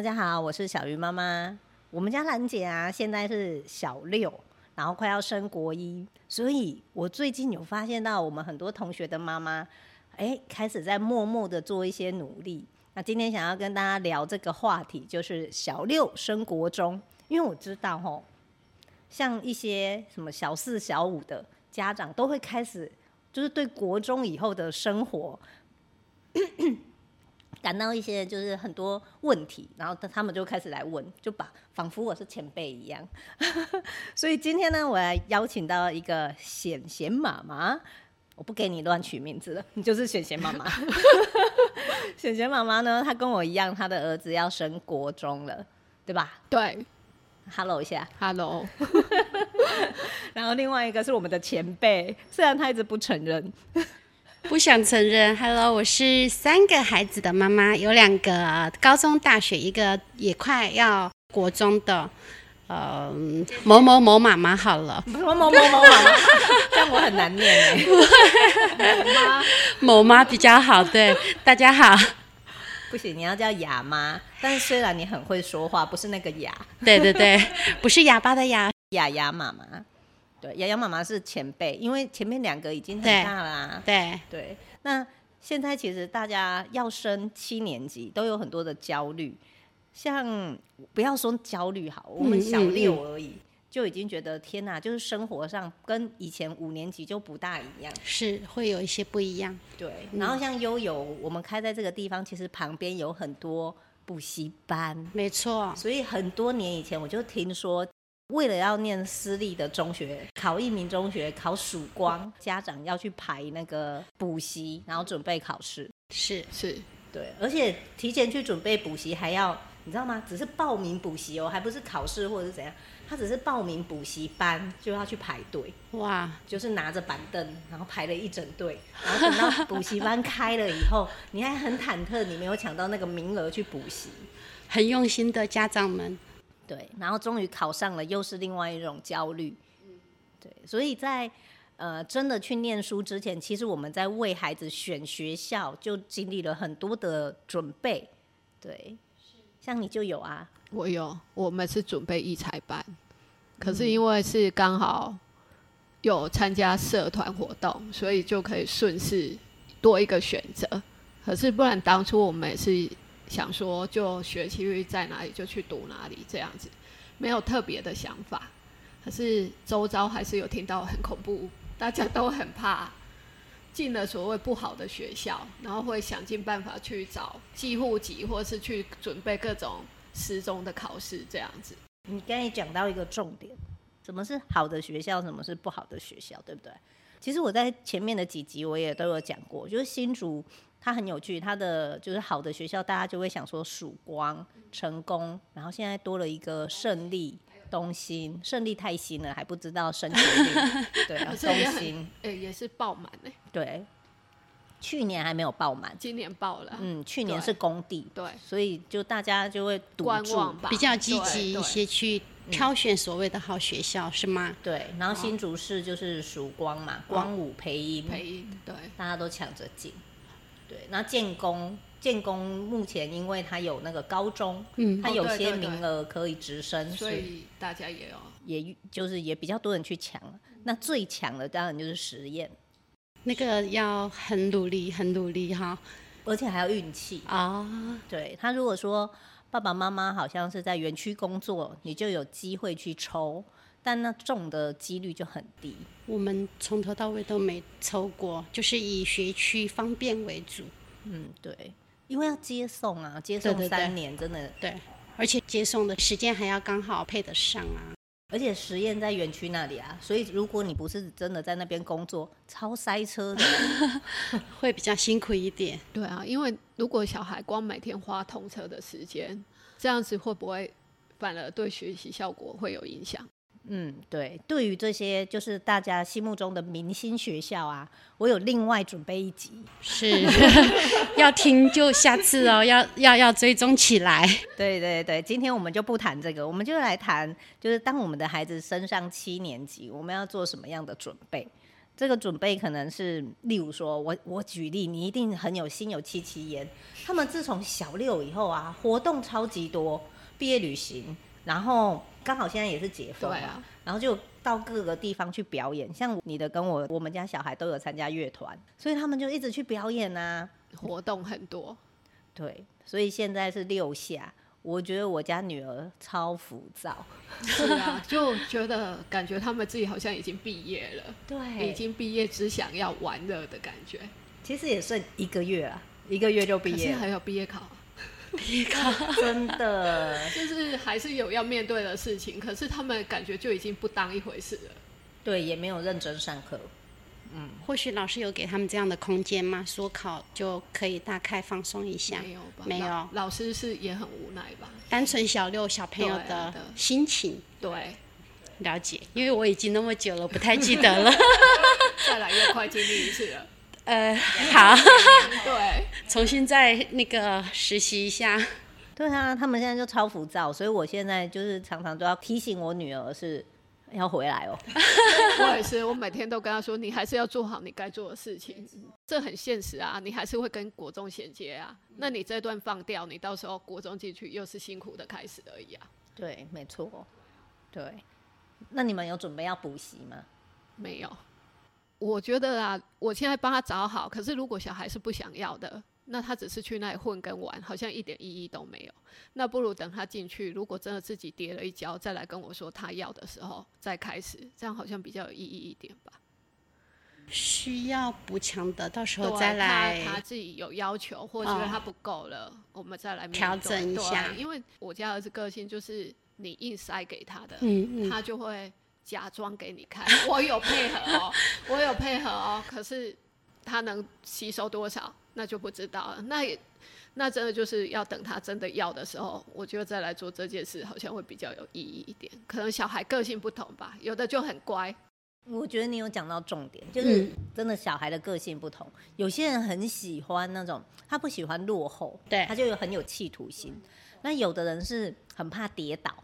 大家好，我是小鱼妈妈。我们家兰姐啊，现在是小六，然后快要升国一，所以我最近有发现到我们很多同学的妈妈，哎，开始在默默的做一些努力。那今天想要跟大家聊这个话题，就是小六升国中，因为我知道吼，像一些什么小四、小五的家长都会开始，就是对国中以后的生活。感到一些就是很多问题，然后他们就开始来问，就把仿佛我是前辈一样。所以今天呢，我来邀请到一个贤贤妈妈，我不给你乱取名字了，你就是贤贤妈妈。贤贤妈妈呢，她跟我一样，她的儿子要升国中了，对吧？对，Hello 一下，Hello。然后另外一个是我们的前辈，虽然他一直不承认。不想承认。Hello，我是三个孩子的妈妈，有两个高中、大学，一个也快要国中的，呃，某某某妈妈好了，某某某某妈妈，这样我很难念哎。某妈，某妈比较好，对，大家好。不行，你要叫哑妈。但是虽然你很会说话，不是那个哑，对对对，不是哑巴的哑，哑哑妈妈。对，洋洋妈妈是前辈，因为前面两个已经很大啦啊。对对，那现在其实大家要升七年级，都有很多的焦虑。像不要说焦虑好，我们小六而已，嗯嗯嗯，就已经觉得天哪，就是生活上跟以前五年级就不大一样，是会有一些不一样。对，然后像悠悠，我们开在这个地方，其实旁边有很多补习班，没错。所以很多年以前我就听说。为了要念私立的中学，考一名中学，考曙光，家长要去排那个补习，然后准备考试。是是，对，而且提前去准备补习还要，你知道吗？只是报名补习哦，还不是考试或者是怎样，他只是报名补习班就要去排队。哇，就是拿着板凳，然后排了一整队，然后等到补习班开了以后，你还很忐忑，你没有抢到那个名额去补习，很用心的家长们。对，然后终于考上了，又是另外一种焦虑。对，所以在呃真的去念书之前，其实我们在为孩子选学校就经历了很多的准备。对，像你就有啊，我有，我们是准备艺才班，可是因为是刚好有参加社团活动，所以就可以顺势多一个选择。可是不然，当初我们也是。想说就学区在哪里就去读哪里这样子，没有特别的想法。可是周遭还是有听到很恐怖，大家都很怕进了所谓不好的学校，然后会想尽办法去找寄户籍，或是去准备各种失踪的考试这样子。你刚才讲到一个重点，什么是好的学校，什么是不好的学校，对不对？其实我在前面的几集我也都有讲过，就是新竹。它很有趣，它的就是好的学校，大家就会想说曙光、成功，然后现在多了一个胜利、东兴，胜利太新了，还不知道升学率。对 啊，东兴，哎、欸，也是爆满哎。对，去年还没有爆满，今年爆了。嗯，去年是工地，对，所以就大家就会观望吧，比较积极一些去挑选所谓的好学校，嗯、是吗？对，然后新竹市就是曙光嘛，光武培英，培英，对，大家都抢着进。对，那建工建工目前因为它有那个高中，嗯，它有些名额可以直升，哦、对对对，所以大家也有，也就是也比较多人去抢。那最强的当然就是实验，那个要很努力，很努力哈，而且还要运气。啊。对，他如果说爸爸妈妈好像是在园区工作，你就有机会去抽。但那中的几率就很低。我们从头到尾都没抽过，就是以学区方便为主。嗯，对，因为要接送啊，接送三年真的对，对，而且接送的时间还要刚好配得上啊。而且实验在园区那里啊，所以如果你不是真的在那边工作，超塞车的，会比较辛苦一点。对啊，因为如果小孩光每天花通车的时间，这样子会不会反而对学习效果会有影响？嗯，对，对于这些就是大家心目中的明星学校啊，我有另外准备一集，是 要听就下次哦，要要要追踪起来。对对对，今天我们就不谈这个，我们就来谈，就是当我们的孩子升上七年级，我们要做什么样的准备？这个准备可能是，例如说我我举例，你一定很有心有戚戚焉。他们自从小六以后啊，活动超级多，毕业旅行，然后刚好现在也是解封，对啊，然后就到各个地方去表演。像你的跟我，我们家小孩都有参加乐团，所以他们就一直去表演啊，活动很多。对，所以现在是六下。我觉得我家女儿超浮躁，是啊，就觉得感觉他们自己好像已经毕业了，对，已经毕业只想要玩乐的感觉。其实也剩一个月啊，一个月就毕业，还有毕业考，毕业考真的就是还是有要面对的事情，可是他们感觉就已经不当一回事了，对，也没有认真上课。嗯，或许老师有给他们这样的空间吗？说考就可以大概放松一下？没有吧？没有。老师是也很无奈吧？单纯小六小朋友的心情，对，对，了解。因为我已经那么久了，不太记得了。再来越快经历一次了。呃，好。对，重新再那个实习一下。对啊，他们现在就超浮躁，所以我现在就是常常都要提醒我女儿是。要回来哦！我也是，我每天都跟她说，你还是要做好你该做的事情，这很现实啊，你还是会跟国中衔接啊。那你这段放掉，你到时候国中进去又是辛苦的开始而已啊。对，没错。对，那你们有准备要补习吗？没有。我觉得啊，我现在帮他找好，可是如果小孩是不想要的。那他只是去那里混跟玩，好像一点意义都没有。那不如等他进去，如果真的自己跌了一跤，再来跟我说他要的时候再开始，这样好像比较有意义一点吧。需要补强的，到时候再来。他，他自己有要求，或者觉得他不够了，哦，我们再来调整一下。因为我家儿子个性就是你硬塞给他的，嗯嗯，他就会假装给你看，我有配合哦，我有配合哦，可是他能吸收多少？那就不知道了。那也，那真的就是要等他真的要的时候，我觉得再来做这件事，好像会比较有意义一点。可能小孩个性不同吧，有的就很乖。我觉得你有讲到重点，就是真的小孩的个性不同。嗯、有些人很喜欢那种，他不喜欢落后，对，他就有很有企图心。那有的人是很怕跌倒，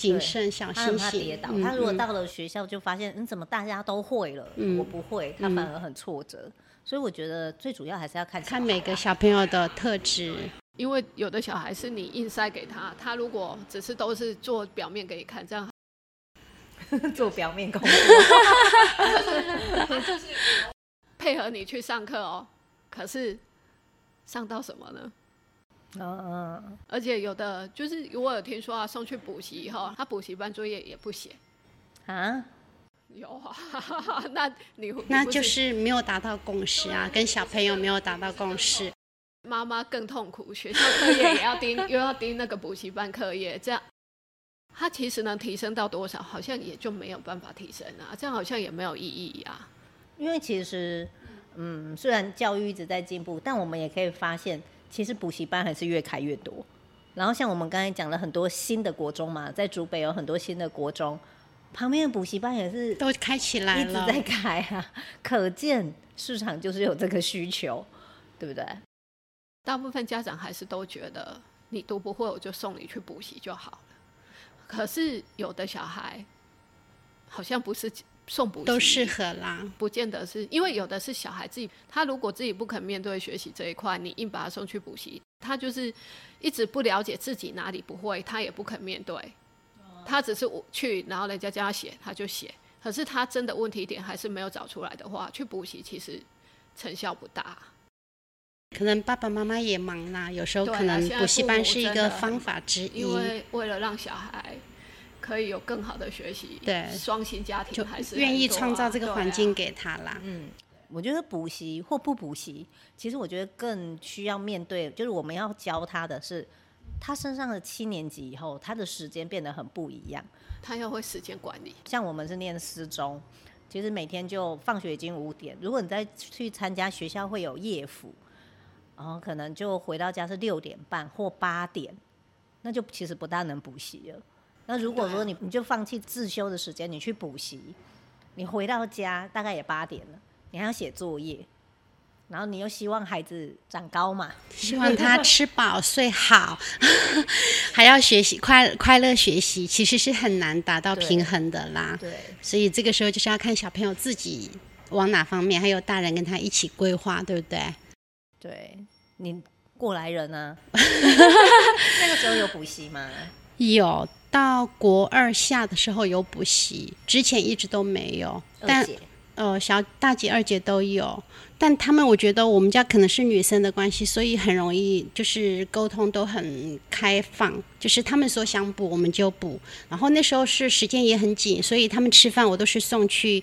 谨慎小心，他跌倒。嗯、他如果到了学校就发现，嗯，怎么大家都会了，嗯、我不会，他反而很挫折。嗯所以我觉得最主要还是要看看每个小朋友的特质，因为有的小孩是你硬塞给他，他如果只是都是做表面给你看，这样 做表面工作，就是配合你去上课哦。可是上到什么呢？嗯嗯，而且有的就是我有听说啊，送去补习以后，他补习班作业也不写啊。有啊，那你那就是没有达到共识啊，跟小朋友没有达到共识，妈妈更痛苦，学校课业也要盯，又要盯那个补习班课业，这样他其实能提升到多少，好像也就没有办法提升啊，这样好像也没有意义啊。因为其实，嗯，虽然教育一直在进步，但我们也可以发现，其实补习班还是越开越多。然后像我们刚才讲了很多新的国中嘛，在竹北有很多新的国中。旁边的补习班也是都开起来了，一直在开啊，可见市场就是有这个需求，对不对？大部分家长还是都觉得你读不会，我就送你去补习就好了。可是有的小孩好像不是送补习都适合啦，不见得是因为有的是小孩自己，他如果自己不肯面对学习这一块，你硬把他送去补习，他就是一直不了解自己哪里不会，他也不肯面对。他只是去，然后人家叫他写，他就写。可是他真的问题点还是没有找出来的话，去补习其实成效不大。可能爸爸妈妈也忙啦，有时候可能补习班是一个方法之一。因为为了让小孩可以有更好的学习，对双薪家庭还是愿意创造这个环境给他啦。嗯，我觉得补习或不补习，其实我觉得更需要面对，就是我们要教他的是。他升上了七年级以后，他的时间变得很不一样。他要会时间管理。像我们是念私中，其实每天就放学已经五点。如果你再去参加学校会有夜辅，然后可能就回到家是六点半或八点，那就其实不大能补习了。那如果说你你就放弃自修的时间，你去补习，你回到家大概也八点了，你还要写作业。然后你又希望孩子长高嘛？希望他吃饱睡好，还要学习快快乐学习，其实是很难达到平衡的啦。对，所以这个时候就是要看小朋友自己往哪方面，还有大人跟他一起规划，对不对？对，你过来人啊，那个时候有补习吗？有，到国二下的时候有补习，之前一直都没有。但呃，小大姐、二姐都有，但他们我觉得我们家可能是女生的关系，所以很容易就是沟通都很开放，就是他们说想补我们就补。然后那时候是时间也很紧，所以他们吃饭我都是送去。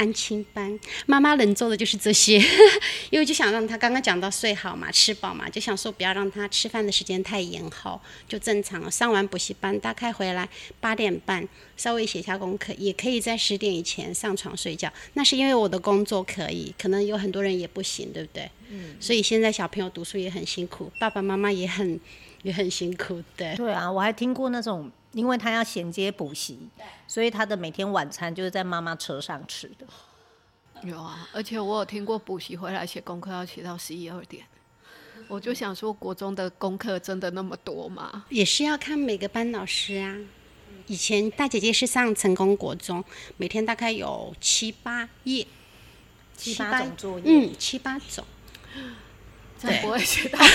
安亲班，妈妈能做的就是这些，因为就想让他刚刚讲到睡好嘛，吃饱嘛，就想说不要让他吃饭的时间太延后，就正常上完补习班，大概回来八点半，稍微写下功课，也可以在十点以前上床睡觉。那是因为我的工作可以，可能有很多人也不行，对不对？嗯。所以现在小朋友读书也很辛苦，爸爸妈妈也很也很辛苦，对。对啊，我还听过那种。因为他要衔接补习，所以他的每天晚餐就是在妈妈车上吃的。有啊，而且我有听过补习回来写功课要写到十一二点，我就想说，国中的功课真的那么多吗？也是要看每个班老师啊。以前大姐姐是上成功国中，每天大概有七八页，七八种作业，嗯，七八种，对，不会写到。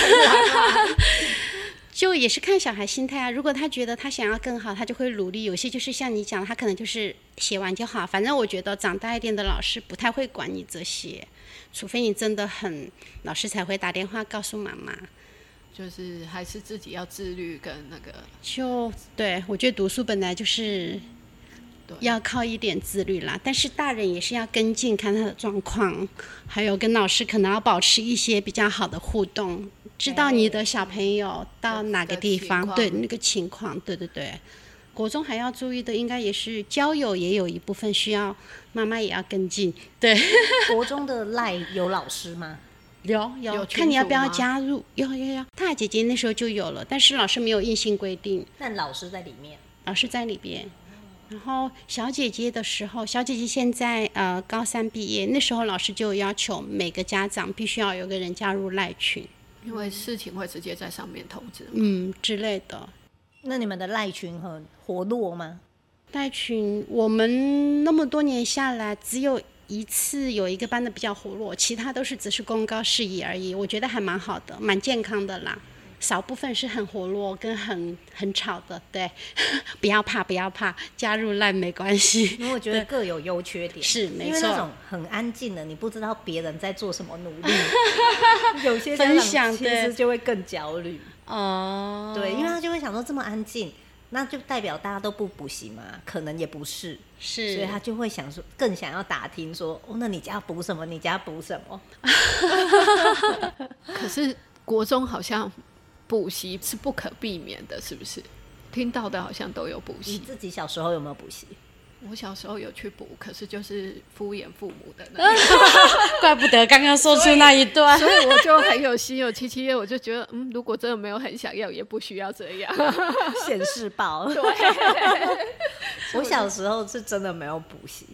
就也是看小孩心态啊，如果他觉得他想要更好，他就会努力。有些就是像你讲，他可能就是写完就好。反正我觉得长大一点的老师不太会管你这些，除非你真的很，老师才会打电话告诉妈妈。就是还是自己要自律跟那个。就对，我觉得读书本来就是要靠一点自律啦。但是大人也是要跟进看他的状况，还有跟老师可能要保持一些比较好的互动。知道你的小朋友到哪个地方，对那个情况，对对对。国中还要注意的，应该也是交友，也有一部分需要妈妈也要跟进。对，国中的赖有老师吗？有有，有看你要不要加入。有有有，大姐姐那时候就有了，但是老师没有硬性规定。但老师在里面，老师在里边。然后小姐姐的时候，小姐姐现在呃高三毕业，那时候老师就要求每个家长必须要有个人加入赖群。因为事情会直接在上面通知，嗯之类的。那你们的赖群很活络吗？赖群，我们那么多年下来，只有一次有一个班的比较活络，其他都是只是公告事宜而已。我觉得还蛮好的，蛮健康的啦。少部分是很活络跟很很吵的，对，不要怕，不要怕，加入烂没关系。因为我觉得各有优缺点，是没错。因为那种很安静的，你不知道别人在做什么努力，有些分享其实就会更焦虑。哦，对，因为他就会想说这么安静，那就代表大家都不补习嘛？可能也不是，是，所以他就会想说，更想要打听说，哦，那你家补什么？你家补什么？可是国中好像。补习是不可避免的，是不是？听到的好像都有补习。你自己小时候有没有补习？我小时候有去补，可是就是敷衍父母的那种 怪不得刚刚说出那一段，所以，所以我就很有心有戚戚焉，我就觉得，嗯，如果真的没有很想要，也不需要这样现世报。对，我小时候是真的没有补习，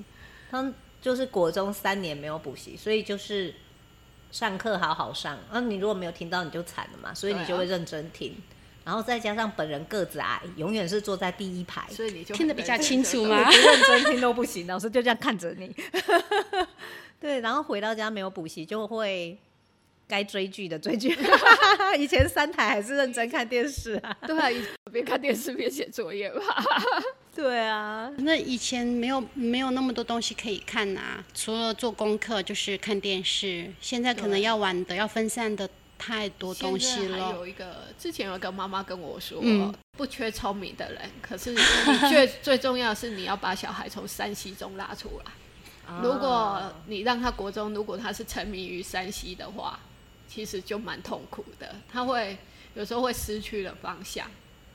他们就是国中三年没有补习，所以就是。上课好好上，啊，你如果没有听到，你就惨了嘛，所以你就会认真听，啊、然后再加上本人个子矮，永远是坐在第一排，所以你就听得比较清楚嘛，不认真听都不行，老师就这样看着你。对，然后回到家没有补习，就会该追剧的追剧。以前三台还是认真看电视啊，对啊，边看电视边写作业吧。对啊，那以前没有没有那么多东西可以看呐、啊，除了做功课就是看电视。现在可能要玩的、要分散的太多东西了。还有一个，之前有一个妈妈跟我说，嗯、不缺聪明的人，可是最 最重要的是你要把小孩从山西中拉出来。如果你让他国中，如果他是沉迷于山西的话，其实就蛮痛苦的，他会有时候会失去了方向。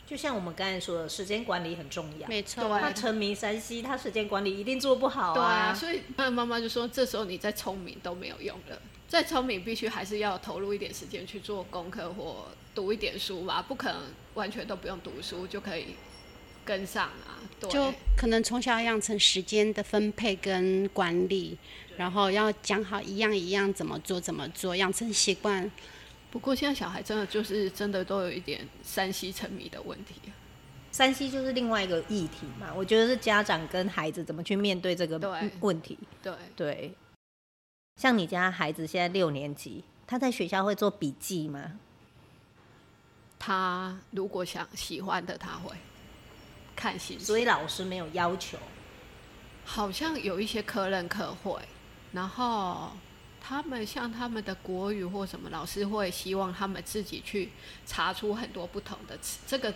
就像我们刚才说的，时间管理很重要。没错，他沉迷山西他时间管理一定做不好啊。对啊，所以他的妈妈就说：“这时候你再聪明都没有用了，再聪明必须还是要投入一点时间去做功课或读一点书吧，不可能完全都不用读书就可以跟上啊。”对，就可能从小要养成时间的分配跟管理，然后要讲好一样一样怎么做怎么做，养成习惯。不过现在小孩真的就是真的都有一点山西沉迷的问题山西就是另外一个议题嘛。我觉得是家长跟孩子怎么去面对这个问题。对对。对像你家孩子现在六年级，他在学校会做笔记吗？他如果想喜欢的，他会看心情。所以老师没有要求。好像有一些科任课会，然后他们像他们的国语或什么，老师会希望他们自己去查出很多不同的词。这个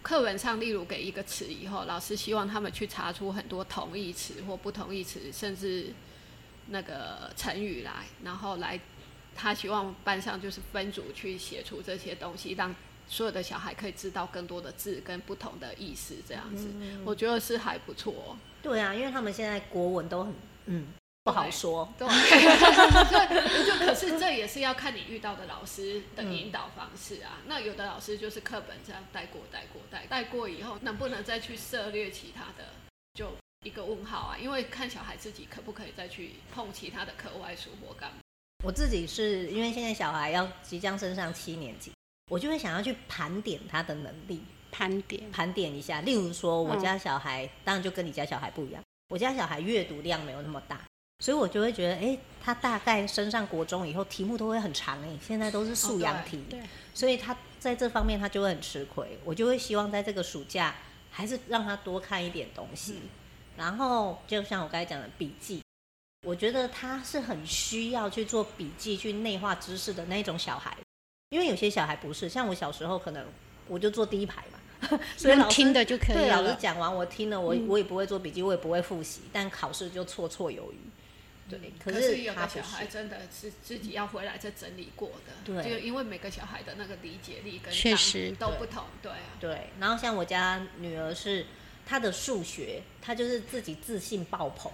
课文上，例如给一个词以后，老师希望他们去查出很多同义词或不同义词，甚至那个成语来，然后来。他希望班上就是分组去写出这些东西，让所有的小孩可以知道更多的字跟不同的意思，这样子，嗯、我觉得是还不错。对啊，因为他们现在国文都很嗯不好说。对，对就可是这也是要看你遇到的老师的引导方式啊。嗯、那有的老师就是课本这样带过带过带带过以后，能不能再去涉猎其他的，就一个问号啊。因为看小孩自己可不可以再去碰其他的课外书或干嘛。我自己是因为现在小孩要即将升上七年级，我就会想要去盘点他的能力，盘点盘点一下。例如说，我家小孩、嗯、当然就跟你家小孩不一样，我家小孩阅读量没有那么大，所以我就会觉得，哎、欸，他大概升上国中以后，题目都会很长哎、欸，现在都是素养题，对，所以他在这方面他就会很吃亏。我就会希望在这个暑假还是让他多看一点东西，嗯、然后就像我刚才讲的笔记。我觉得他是很需要去做笔记、去内化知识的那种小孩，因为有些小孩不是。像我小时候，可能我就坐第一排嘛，所以老师听的就可以了。对，老师讲完我听了，我我也不会做笔记，我也不会复习，但考试就绰绰有余。对，可是有的小孩真的是自己要回来再整理过的。对，就因为每个小孩的那个理解力跟确实都不同。对啊，对。然后像我家女儿是她的数学，她就是自己自信爆棚。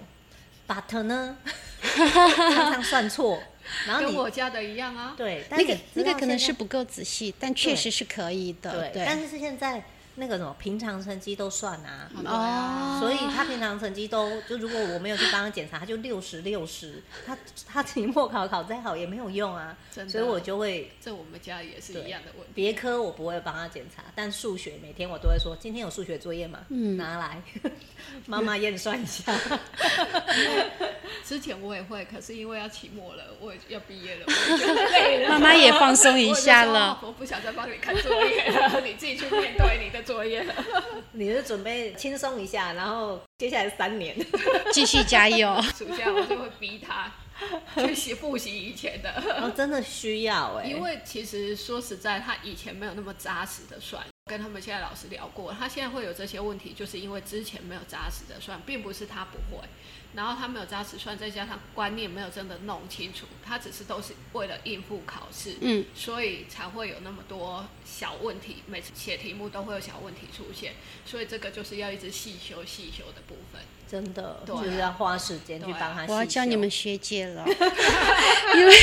But 呢，常常算错，然后跟我家的一样啊。对，那个那个可能是不够仔细，但确实是可以的。对，对，但是现在。那个什么平常成绩都算啊，哦，所以他平常成绩都就如果我没有去帮他检查，他就六十六十，他他期末考考再好也没有用啊，真的，所以我就会，这我们家也是一样的问题。别科我不会帮他检查，但数学每天我都会说，今天有数学作业吗？嗯，拿来，妈妈验算一下。之前我也会，可是因为要期末了，我要毕业了，我就 累了，妈妈也放松一下了。我，我不想再帮你看作业了，你自己去面对你的作业。你是准备轻松一下，然后接下来三年 继续加油。暑假我就会逼他去习复习以前的。哦，真的需要哎，因为其实说实在，他以前没有那么扎实的算。跟他们现在老师聊过，他现在会有这些问题，就是因为之前没有扎实的算，并不是他不会。然后他没有扎实算，再加上观念没有真的弄清楚，他只是都是为了应付考试，嗯，所以才会有那么多小问题，每次写题目都会有小问题出现，所以这个就是要一直细修细修的部分，真的，对啊，就是要花时间去帮他。我要教你们学姐了，因为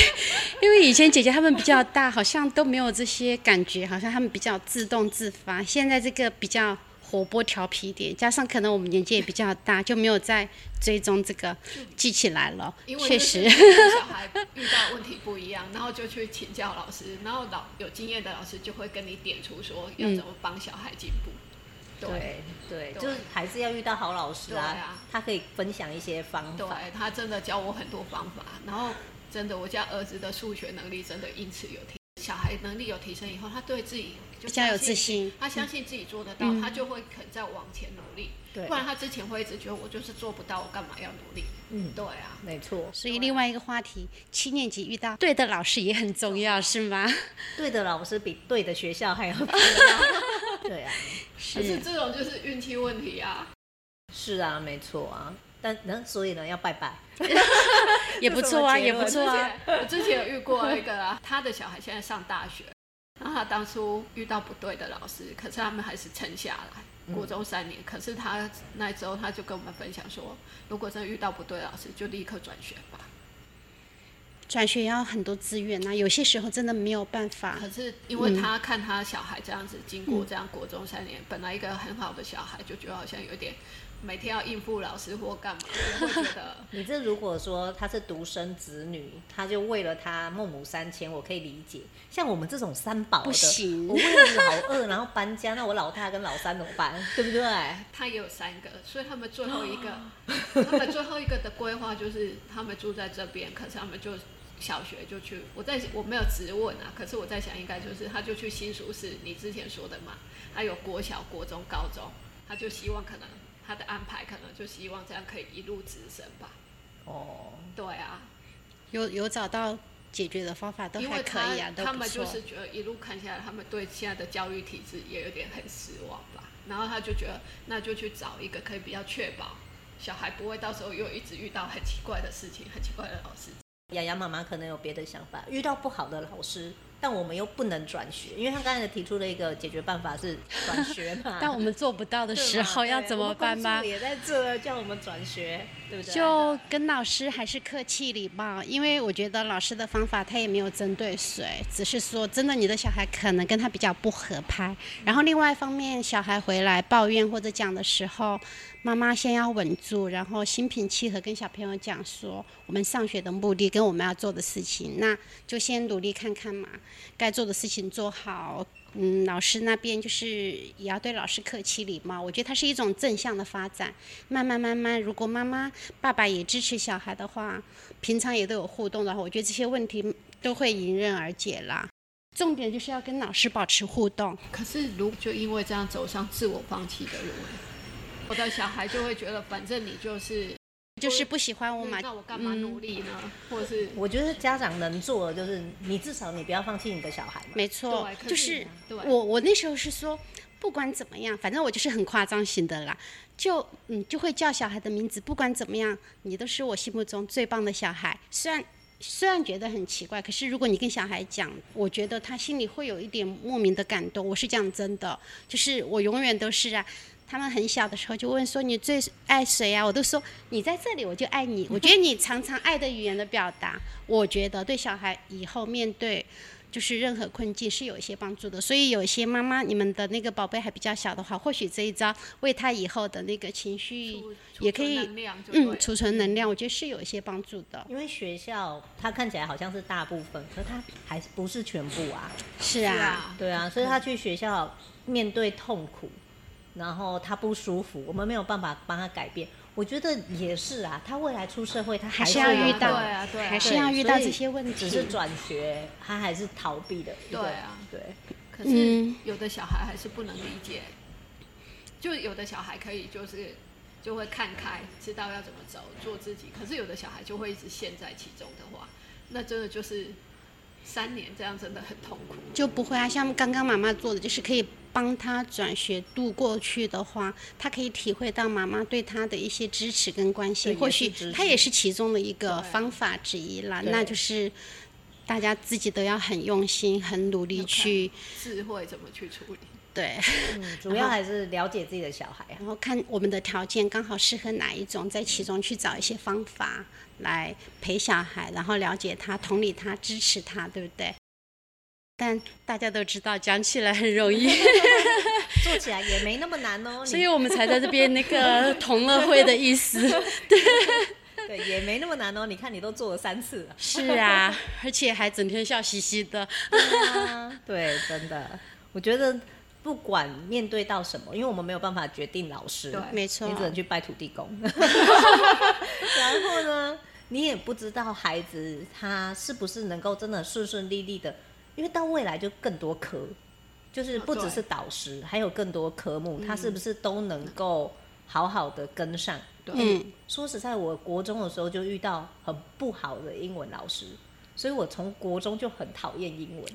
因为以前姐姐他们比较大，好像都没有这些感觉，好像他们比较自动自发，现在这个比较。活泼调皮一点，加上可能我们年纪也比较大，就没有再追踪这个记起来了。因为确实，小孩遇到问题不一样，然后就去请教老师，然后老有经验的老师就会跟你点出说要怎么帮小孩进步。嗯、对对，对，就是还是要遇到好老师啊，啊他可以分享一些方法。对，他真的教我很多方法，然后真的我家儿子的数学能力真的因此有提。小孩能力有提升以后，他对自己就比较有自信，他相信自己做得到，嗯、他就会肯再往前努力。对，不然他之前会一直觉得我就是做不到，我干嘛要努力？嗯，对啊，没错。所以另外一个话题，七年级遇到对的老师也很重要，是吗？对的老师比对的学校还要重要。对啊，可是这种就是运气问题啊。是啊，没错啊。但那所以呢，要拜拜，也不错啊，也不错啊。我之前有遇过一个啊，他的小孩现在上大学，然后他当初遇到不对的老师，可是他们还是撑下来，国中三年。可是他那时候他就跟我们分享说，如果真的遇到不对的老师，就立刻转学吧。转学要很多资源呐、啊，有些时候真的没有办法。可是因为他看他小孩这样子，经过这样国中三年，嗯、本来一个很好的小孩，就觉得好像有点每天要应付老师或干嘛，我会觉得 你这如果说他是独生子女，他就为了他孟母三迁，我可以理解。像我们这种三宝的，不行，我为了老二然后搬家，那我老大跟老三怎么办？对不对？他也有三个，所以他们最后一个，他们最后一个的规划就是他们住在这边，可是他们就。小学就去，我在我没有质问啊，可是我在想，应该就是他就去新竹市，你之前说的嘛，他有国小、国中、高中，他就希望可能他的安排可能就希望这样可以一路直升吧。哦，对啊，有有找到解决的方法都还可以啊，他，他们就是觉得一路看下来，他们对现在的教育体制也有点很失望吧。然后他就觉得，那就去找一个可以比较确保小孩不会到时候又一直遇到很奇怪的事情、很奇怪的老师。雅雅妈妈可能有别的想法，遇到不好的老师，但我们又不能转学，因为他刚才提出了一个解决办法是转学嘛。但我们做不到的时候要怎么办吗？也在这叫我们转学，就跟老师还是客气礼貌，因为我觉得老师的方法他也没有针对谁，只是说真的，你的小孩可能跟他比较不合拍。然后另外一方面，小孩回来抱怨或者讲的时候。妈妈先要稳住，然后心平气和跟小朋友讲说，我们上学的目的跟我们要做的事情，那就先努力看看嘛，该做的事情做好。嗯，老师那边就是也要对老师客气礼貌，我觉得它是一种正向的发展。慢慢慢慢，如果妈妈爸爸也支持小孩的话，平常也都有互动的话，我觉得这些问题都会迎刃而解啦。重点就是要跟老师保持互动。可是如就因为这样走上自我放弃的路。我的小孩就会觉得，反正你就是就是不喜欢我嘛，那我干嘛努力呢？嗯、或者是我觉得家长能做的就是，你至少你不要放弃你的小孩嘛。没错，就是我我那时候是说，不管怎么样，反正我就是很夸张型的啦，就嗯就会叫小孩的名字，不管怎么样，你都是我心目中最棒的小孩。虽然虽然觉得很奇怪，可是如果你跟小孩讲，我觉得他心里会有一点莫名的感动。我是讲真的，就是我永远都是啊。他们很小的时候就问说，你最爱谁啊？我都说你在这里我就爱你。我觉得你常常爱的语言的表达，我觉得对小孩以后面对就是任何困境是有一些帮助的。所以有些妈妈，你们的那个宝贝还比较小的话，或许这一招为他以后的那个情绪也可以嗯储存能量，我觉得是有一些帮助的。因为学校他看起来好像是大部分，可是它还不是全部啊。是啊，对啊，所以他去学校面对痛苦。然后他不舒服，我们没有办法帮他改变。我觉得也是啊，他未来出社会，他还是要遇到，对啊，对，还是要遇到这些问题。只是转学，他还是逃避的。对啊，对。可是有的小孩还是不能理解，就有的小孩可以就是就会看开，知道要怎么走，做自己。可是有的小孩就会一直陷在其中的话，那真的就是三年这样真的很痛苦。就不会啊，像刚刚妈妈做的，就是可以。帮他转学度过去的话，他可以体会到妈妈对他的一些支持跟关心，或许他也是其中的一个方法之一啦。那就是大家自己都要很用心、很努力去智慧怎么去处理。对，嗯，主要还是了解自己的小孩啊，然后看我们的条件刚好适合哪一种，在其中去找一些方法来陪小孩，然后了解他、同理他、支持他，对不对？但大家都知道，讲起来很容易，做起来也没那么难哦。所以我们才在这边那个 同乐会的意思。对，对，也没那么难哦。你看，你都做了三次了。是啊，而且还整天笑嘻嘻的。对，真的，我觉得不管面对到什么，因为我们没有办法决定老师，对，没错，你只能去拜土地公。然后呢，你也不知道孩子他是不是能够真的顺顺利利的。因为到未来就更多科，就是不只是导师，还有更多科目，他是不是都能够好好的跟上？对，嗯，说实在，我国中的时候就遇到很不好的英文老师，所以我从国中就很讨厌英文。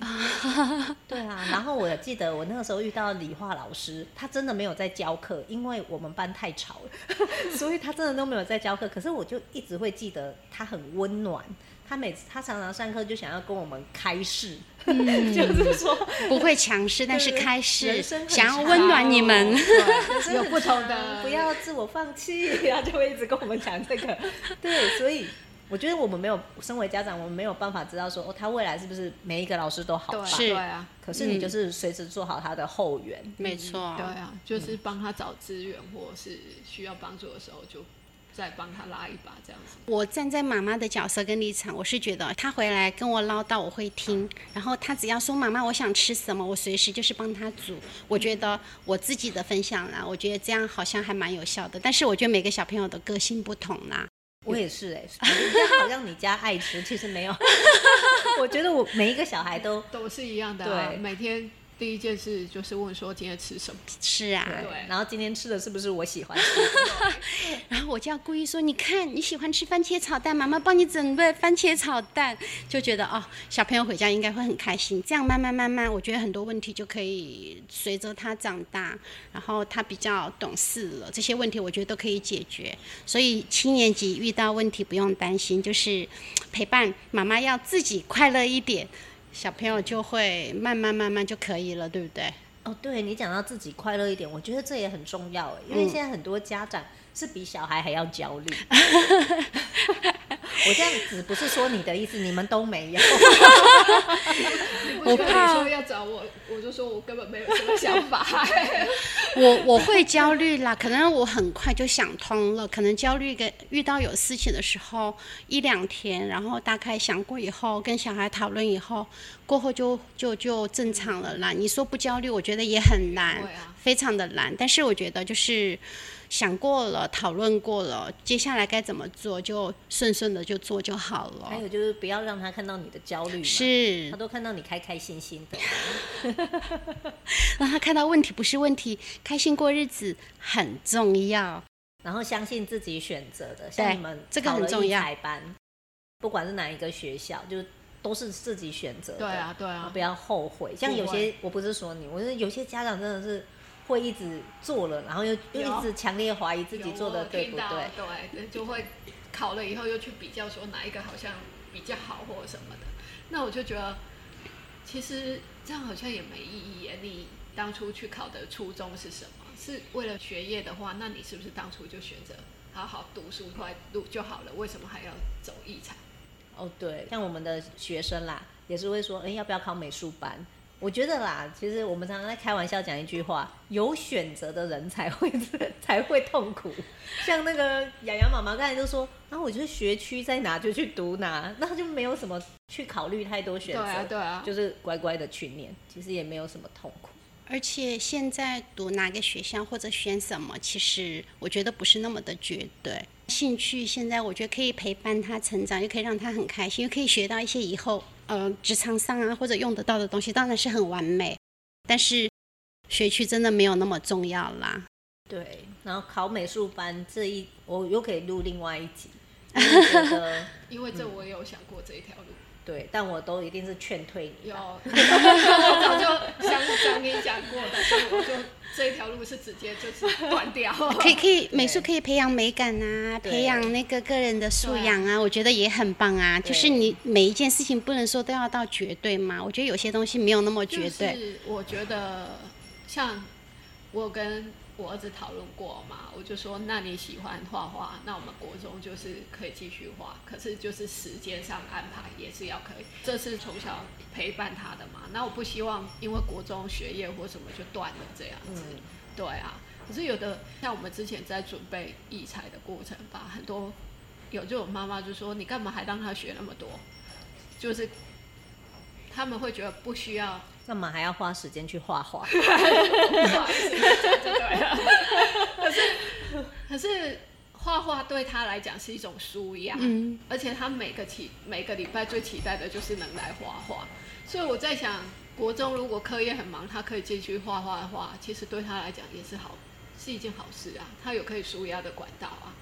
对啊，然后我也记得我那个时候遇到理化老师，他真的没有在教课，因为我们班太吵了，所以他真的都没有在教课。可是我就一直会记得他很温暖。他每次他常常上课就想要跟我们开示，嗯、就是说不会强势，但是开示，想要温暖你们，有不同的，不要自我放弃，然后就会一直跟我们讲这个。对，所以我觉得我们没有，身为家长，我们没有办法知道说，哦，他未来是不是每一个老师都好吧？是，对啊。可是你就是随时做好他的后援。嗯、没错。对啊，就是帮他找资源，或是需要帮助的时候就。再帮他拉一把，这样子。我站在妈妈的角色跟立场，我是觉得他回来跟我唠叨，我会听。然后他只要说妈妈，我想吃什么，我随时就是帮他煮。我觉得我自己的分享啦，我觉得这样好像还蛮有效的。但是我觉得每个小朋友的个性不同啦。我也是哎、欸，好像你家爱吃，其实没有。我觉得我每一个小孩都 都是一样的、啊，对，每天。第一件事就是问说今天吃什么？是啊，对。然后今天吃的是不是我喜欢吃的？然后我就要故意说，你看你喜欢吃番茄炒蛋，妈妈帮你准备番茄炒蛋，就觉得哦，小朋友回家应该会很开心。这样慢慢慢慢，我觉得很多问题就可以随着他长大，然后他比较懂事了，这些问题我觉得都可以解决。所以七年级遇到问题不用担心，就是陪伴妈妈要自己快乐一点。小朋友就会慢慢慢慢就可以了，对不对？哦，对，你讲到自己快乐一点，我觉得这也很重要，因为现在很多家长是比小孩还要焦虑。我这样子不是说你的意思，你们都没有。我怕说要找我，我就说我根本没有什么想法。我我会焦虑啦，可能我很快就想通了。可能焦虑跟遇到有事情的时候一两天，然后大概想过以后，跟小孩讨论以后，过后就就就正常了啦。你说不焦虑，我觉得也很难，非常的难。但是我觉得就是。想过了，讨论过了，接下来该怎么做，就顺顺的就做就好了。还有就是不要让他看到你的焦虑，是，他都看到你开开心心的，让他看到问题不是问题，开心过日子很重要。然后相信自己选择的，像你们这个很重要。班不管是哪一个学校，就都是自己选择的。对啊，对啊，不要后悔。像有些，我不是说你，我是有些家长真的是。会一直做了，然后又又一直强烈怀疑自己做的对不对？对，就会考了以后又去比较，说哪一个好像比较好或什么的。那我就觉得，其实这样好像也没意义耶。你当初去考的初衷是什么？是为了学业的话，那你是不是当初就选择好好读书快读就好了？为什么还要走艺才？哦，对，像我们的学生啦，也是会说，哎，要不要考美术班？我觉得啦，其实我们常常在开玩笑讲一句话：有选择的人才会 才会痛苦。像那个洋洋妈妈刚才就说：“啊，我觉得学区在哪就去读哪，那他就没有什么去考虑太多选择。”对啊，对啊，就是乖乖的去念，其实也没有什么痛苦。而且现在读哪个学校或者选什么，其实我觉得不是那么的绝对。兴趣现在我觉得可以陪伴他成长，又可以让他很开心，又可以学到一些以后。呃，职场上啊，或者用得到的东西，当然是很完美。但是学区真的没有那么重要啦。对，然后考美术班这一，我又可以录另外一集。因为这我也有想过这一条路。嗯对，但我都一定是劝退你。有，我早就想想你讲过的，所以我就这一条路是直接就是断掉。可以可以，美术可以培养美感啊，培养那个个人的素养啊，我觉得也很棒啊。就是你每一件事情不能说都要到绝对嘛，我觉得有些东西没有那么绝对。就是我觉得像我跟。我儿子讨论过嘛，我就说，那你喜欢画画，那我们国中就是可以继续画，可是就是时间上安排也是要可以。这是从小陪伴他的嘛，那我不希望因为国中学业或什么就断了这样子。嗯、对啊，可是有的像我们之前在准备艺才的过程吧，很多有这种妈妈就说，你干嘛还让他学那么多？就是他们会觉得不需要。干嘛还要花时间去画画？可是，可是画画对他来讲是一种舒压，嗯，而且他每个期每个礼拜最期待的就是能来画画。所以我在想，国中如果课业很忙，他可以继续画画的话，其实对他来讲也是好，是一件好事啊。他有可以舒压的管道啊。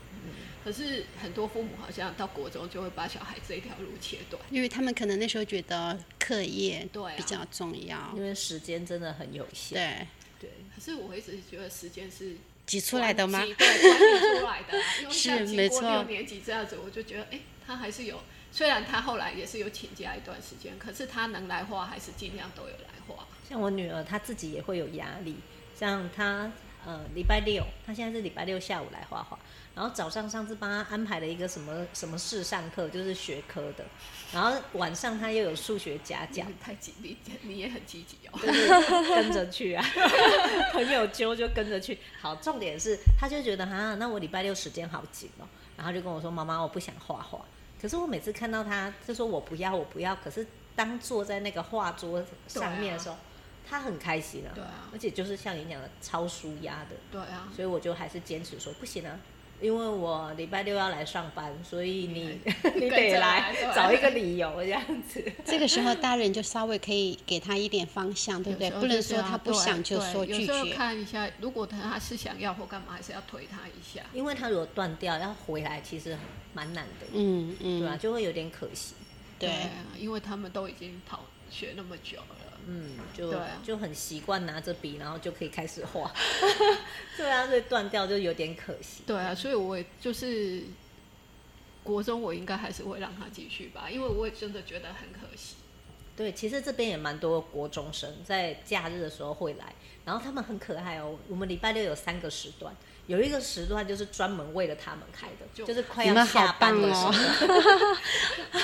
可是很多父母好像到国中就会把小孩这一条路切断，因为他们可能那时候觉得课业对比较重要，啊、因为时间真的很有限。对对，可是我一直觉得时间是挤出来的吗？对，管理出来的、啊。因为是没错。六年级这样子，我就觉得，哎，他还是有，虽然他后来也是有请假一段时间，可是他能来画还是尽量都有来画。像我女儿，她自己也会有压力，像她。呃礼拜六，他现在是礼拜六下午来画画，然后早上上次帮他安排了一个什么什么试上课，就是学科的，然后晚上他又有数学家教，太积极，你也很积极哦，就是跟着去啊，朋友揪就跟着去。好，重点是他就觉得啊，那我礼拜六时间好紧哦，然后就跟我说妈妈，我不想画画。可是我每次看到他，就说我不要，我不要。可是当坐在那个画桌上面的时候。他很开心啊，对啊，而且就是像你讲的超舒压的，对啊，所以我就还是坚持说不行啊，因为我礼拜六要来上班，所以你你 得来找一个理由这样子。这个时候大人就稍微可以给他一点方向，对不对？不能说他不想就说拒绝。看一下，如果他是想要或干嘛，还是要推他一下。因为他如果断掉要回来，其实蛮难的，嗯嗯，对吧？就会有点可惜。对，因为他们都已经跑学那么久了。嗯，就、啊、就很习惯拿着笔，然后就可以开始画。对啊，所以断掉就有点可惜。对啊，所以我也就是国中，我应该还是会让他继续吧，因为我也真的觉得很可惜。对，其实这边也蛮多国中生在假日的时候会来，然后他们很可爱哦。我们礼拜六有三个时段。有一个时段就是专门为了他们开的，就，就是快要下班的时候，哦、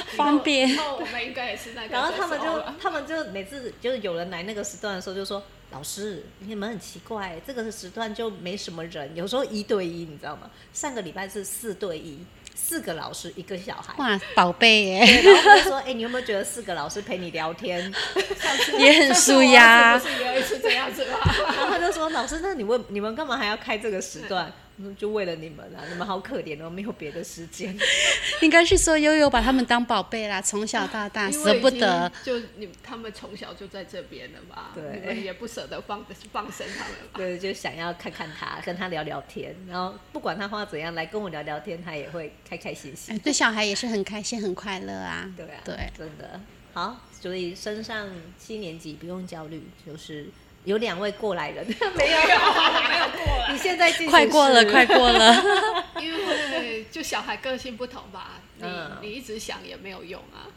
方便。然 后我们应该也是那个。然后他们就他们就每次就是有人来那个时段的时候，就说：“老师，你们很奇怪，这个时段就没什么人，有时候一对一，你知道吗？上个礼拜是四对一。”四个老师一个小孩，哇，宝贝耶！然后就说：“哎、欸，你有没有觉得四个老师陪你聊天 也很舒压？”不是有一次这样子吗。然 后他就说：“老师，那你问你们干嘛还要开这个时段？”就为了你们啊！你们好可怜哦，没有别的时间。应该是说悠悠把他们当宝贝啦，从小到大舍不得。就你他们从小就在这边了嘛，对，你们也不舍得放 放生他们吧。对，就想要看看他，跟他聊聊天，然后不管他画怎样来跟我聊聊天，他也会开开心心。对小孩也是很开心很快乐啊。对啊，对，真的好。所以升上七年级不用焦虑，就是。有两位过来人，没有，没有过来。你现在快过了，快过了。因为就小孩个性不同吧，嗯、你你一直想也没有用啊。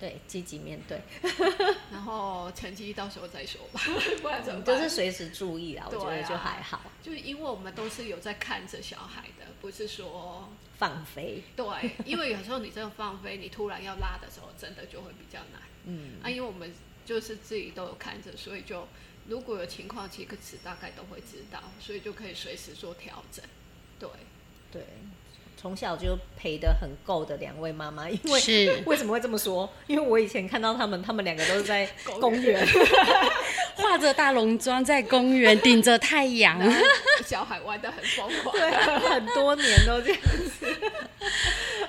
对，积极面对。然后成绩到时候再说吧，不然怎么办？就是随时注意啊，我觉得就还好。就是因为我们都是有在看着小孩的，不是说放飞。对，因为有时候你这样放飞，你突然要拉的时候，真的就会比较难。嗯。啊，因为我们就是自己都有看着，所以就。如果有情况，其实大概都会知道，所以就可以随时做调整。对，对，从小就陪得很够的两位妈妈，因为是 为什么会这么说？因为我以前看到他们，他们两个都是在 公园，化 着大浓妆在公园顶着太阳，小孩玩的很疯狂，对，很多年都这样子。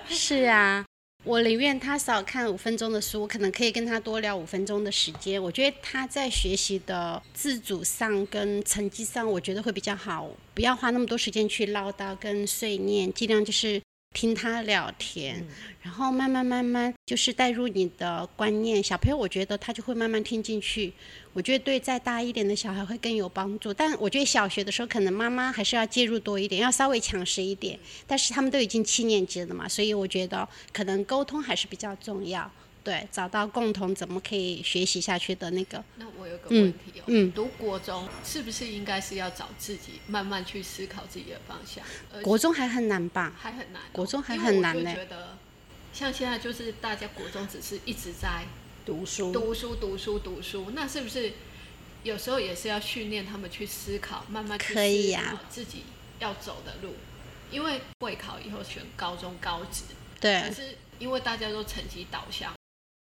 是啊。我宁愿他少看五分钟的书，我可能可以跟他多聊五分钟的时间。我觉得他在学习的自主上跟成绩上，我觉得会比较好。不要花那么多时间去唠叨跟碎念，尽量就是。听他聊天，嗯，然后慢慢慢慢就是带入你的观念，小朋友我觉得他就会慢慢听进去。我觉得对再大一点的小孩会更有帮助，但我觉得小学的时候可能妈妈还是要介入多一点，要稍微强势一点。但是他们都已经七年级了嘛，所以我觉得可能沟通还是比较重要。对，找到共同怎么可以学习下去的那个。那我有个问题哦，嗯，读国中是不是应该是要找自己慢慢去思考自己的方向？国中还很难吧？还很难，国中还很难呢。我觉得像现在就是大家国中只是一直在读书、读书、读书、读书，那是不是有时候也是要训练他们去思考，慢慢去思考自己要走的路？因为会考以后选高中、高职，对，可是因为大家都成绩导向。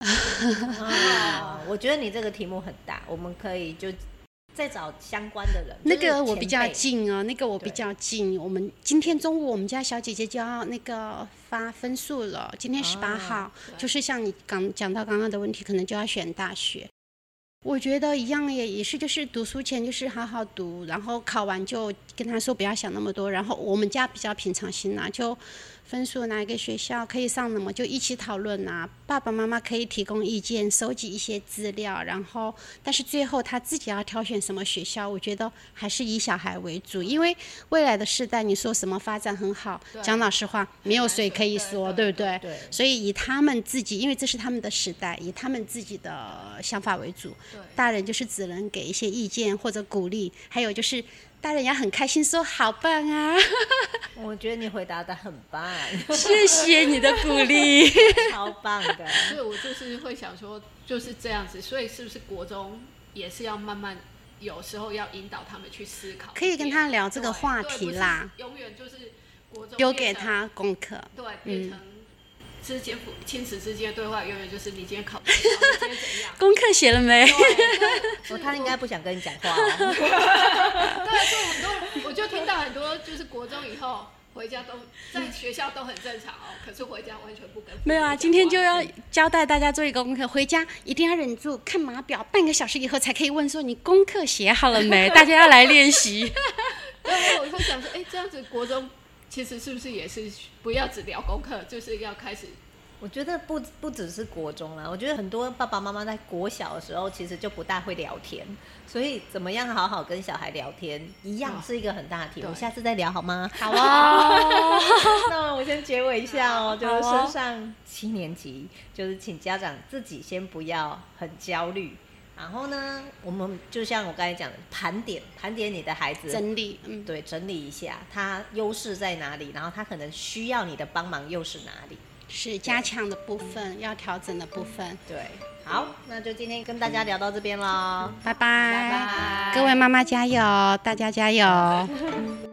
哦，我觉得你这个题目很大，我们可以就再找相关的人。那个我比较近哦，那个我比较近。我们今天中午我们家小姐姐就要那个发分数了，今天十八号，哦，就是像你刚讲到刚刚的问题，可能就要选大学。我觉得一样也也是，就是读书前就是好好读，然后考完就跟他说不要想那么多。然后我们家比较平常心啦，就分数哪一个学校可以上的嘛，就一起讨论呐。爸爸妈妈可以提供意见，收集一些资料，然后但是最后他自己要挑选什么学校，我觉得还是以小孩为主，因为未来的世代你说什么发展很好，讲老实话，没有谁可以说，对不对？对。所以以他们自己，因为这是他们的时代，以他们自己的想法为主。大人就是只能给一些意见或者鼓励，还有就是大人也很开心说好棒啊！我觉得你回答的很棒，谢谢你的鼓励，超棒的。所以我就是会想说就是这样子，所以是不是国中也是要慢慢，有时候要引导他们去思考，可以跟他聊这个话题啦。永远就是国中丢给他功课，对，变成。嗯之间亲子之间的对话，永远就是你今天考不好，你今天怎样？功课写了没？哦，他应该不想跟你讲话哦。对，所以很多，我就听到很多，就是国中以后回家都在学校都很正常哦，可是回家完全不跟。没有啊，今天就要交代大家做一个功课，回家一定要忍住看码表，半个小时以后才可以问说你功课写好了没？大家要来练习。对，我会想说，哎，这样子国中。其实是不是也是不要只聊功课，就是要开始？我觉得不不只是国中啦，我觉得很多爸爸妈妈在国小的时候其实就不大会聊天，所以怎么样好好跟小孩聊天，一样是一个很大的题目。我下次再聊好吗？好啊。那我先结尾一下哦，就是升上七年级，就是请家长自己先不要很焦虑。然后呢，我们就像我刚才讲的，盘点盘点你的孩子，整理，嗯，对，整理一下他优势在哪里，然后他可能需要你的帮忙又是哪里，是加强的部分，要调整的部分。对，好，那就今天跟大家聊到这边喽，拜拜，拜拜，各位妈妈加油，大家加油。